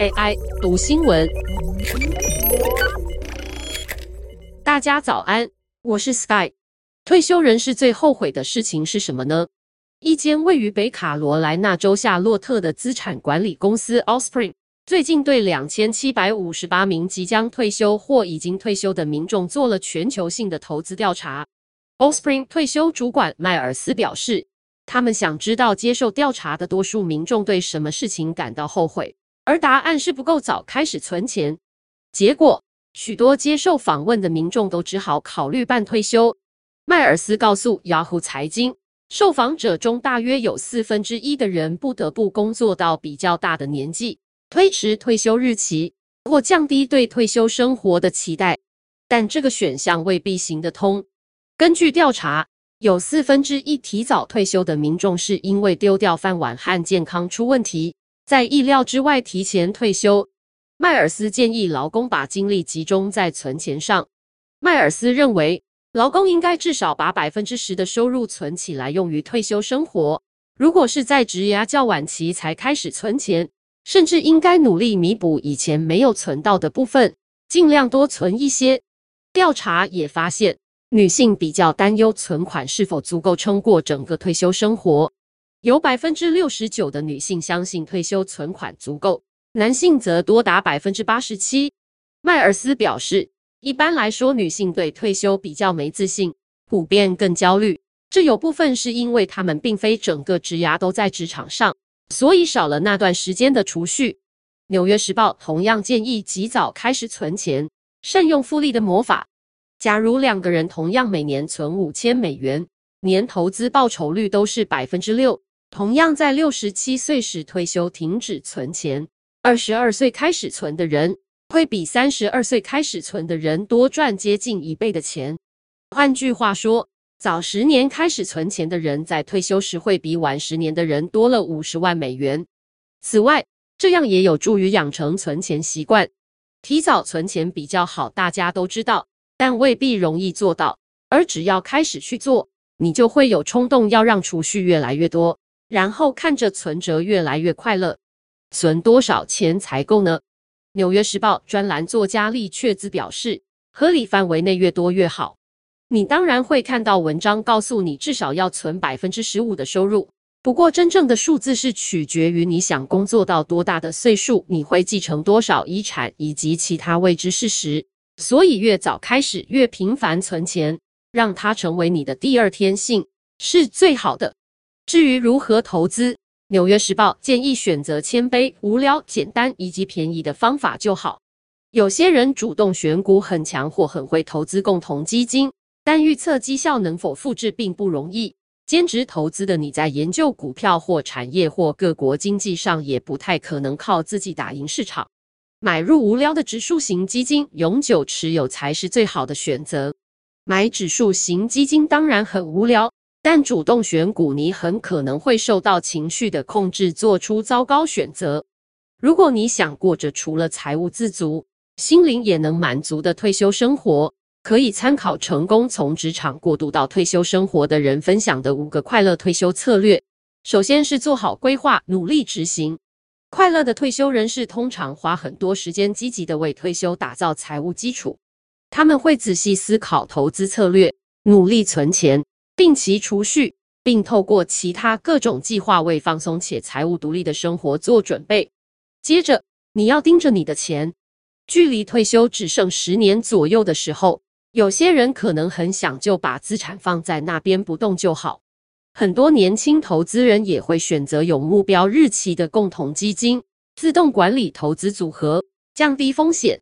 AI 读新闻，大家早安，我是 Sky。退休人士最后悔的事情是什么呢？一间位于北卡罗来纳州夏洛特的资产管理公司 Allspring 最近对两千七百五十八名即将退休或已经退休的民众做了全球性的投资调查。Allspring 退休主管迈尔斯表示，他们想知道接受调查的多数民众对什么事情感到后悔。而答案是不够早开始存钱，结果许多接受访问的民众都只好考虑办退休。迈尔斯告诉 Yahoo 财经，受访者中大约有四分之一的人不得不工作到比较大的年纪，推迟退休日期或降低对退休生活的期待，但这个选项未必行得通。根据调查，有四分之一提早退休的民众是因为丢掉饭碗和健康出问题。在意料之外提前退休，迈尔斯建议劳工把精力集中在存钱上。迈尔斯认为，劳工应该至少把百分之十的收入存起来用于退休生活。如果是在职涯较晚期才开始存钱，甚至应该努力弥补以前没有存到的部分，尽量多存一些。调查也发现，女性比较担忧存款是否足够撑过整个退休生活。有百分之六十九的女性相信退休存款足够，男性则多达百分之八十七。迈尔斯表示，一般来说，女性对退休比较没自信，普遍更焦虑。这有部分是因为她们并非整个职涯都在职场上，所以少了那段时间的储蓄。纽约时报同样建议及早开始存钱，善用复利的魔法。假如两个人同样每年存五千美元，年投资报酬率都是百分之六。同样在六十七岁时退休停止存钱，二十二岁开始存的人会比三十二岁开始存的人多赚接近一倍的钱。换句话说，早十年开始存钱的人在退休时会比晚十年的人多了五十万美元。此外，这样也有助于养成存钱习惯。提早存钱比较好，大家都知道，但未必容易做到。而只要开始去做，你就会有冲动要让储蓄越来越多。然后看着存折越来越快乐，存多少钱才够呢？纽约时报专栏作家利却兹表示，合理范围内越多越好。你当然会看到文章告诉你至少要存百分之十五的收入，不过真正的数字是取决于你想工作到多大的岁数，你会继承多少遗产以及其他未知事实。所以越早开始，越频繁存钱，让它成为你的第二天性，是最好的。至于如何投资，《纽约时报》建议选择谦卑、无聊、简单以及便宜的方法就好。有些人主动选股很强或很会投资共同基金，但预测绩效能否复制并不容易。兼职投资的你在研究股票或产业或各国经济上也不太可能靠自己打赢市场。买入无聊的指数型基金，永久持有才是最好的选择。买指数型基金当然很无聊。但主动选股，你很可能会受到情绪的控制，做出糟糕选择。如果你想过着除了财务自足，心灵也能满足的退休生活，可以参考成功从职场过渡到退休生活的人分享的五个快乐退休策略。首先是做好规划，努力执行。快乐的退休人士通常花很多时间积极地为退休打造财务基础。他们会仔细思考投资策略，努力存钱。定期储蓄，并透过其他各种计划为放松且财务独立的生活做准备。接着，你要盯着你的钱。距离退休只剩十年左右的时候，有些人可能很想就把资产放在那边不动就好。很多年轻投资人也会选择有目标日期的共同基金、自动管理投资组合，降低风险。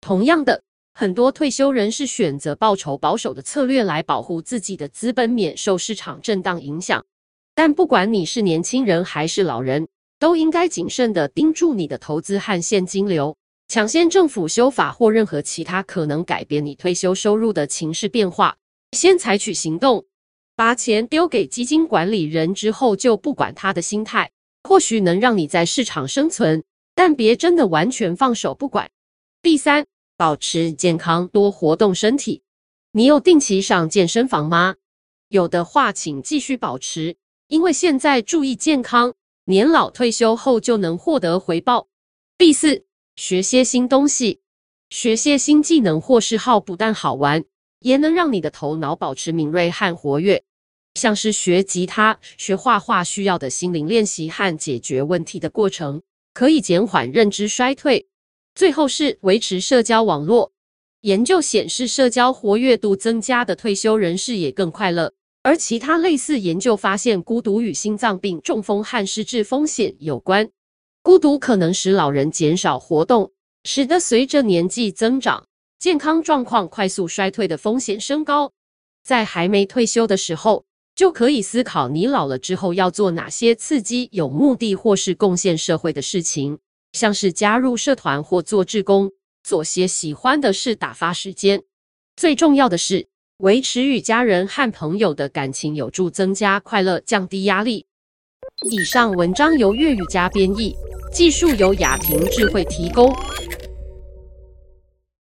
同样的。很多退休人士选择报酬保守的策略来保护自己的资本免受市场震荡影响。但不管你是年轻人还是老人，都应该谨慎地盯住你的投资和现金流，抢先政府修法或任何其他可能改变你退休收入的情势变化，先采取行动。把钱丢给基金管理人之后就不管他的心态，或许能让你在市场生存，但别真的完全放手不管。第三。保持健康，多活动身体。你有定期上健身房吗？有的话，请继续保持，因为现在注意健康，年老退休后就能获得回报。第四，学些新东西，学些新技能或嗜好，不但好玩，也能让你的头脑保持敏锐和活跃。像是学吉他、学画画需要的心灵练习和解决问题的过程，可以减缓认知衰退。最后是维持社交网络。研究显示，社交活跃度增加的退休人士也更快乐。而其他类似研究发现，孤独与心脏病、中风和失智风险有关。孤独可能使老人减少活动，使得随着年纪增长，健康状况快速衰退的风险升高。在还没退休的时候，就可以思考你老了之后要做哪些刺激、有目的或是贡献社会的事情，像是加入社团或做志工，做些喜欢的事打发时间。最重要的是，维持与家人和朋友的感情，有助增加快乐，降低压力。以上文章由粤语加编译，技术由雅婷智慧提供。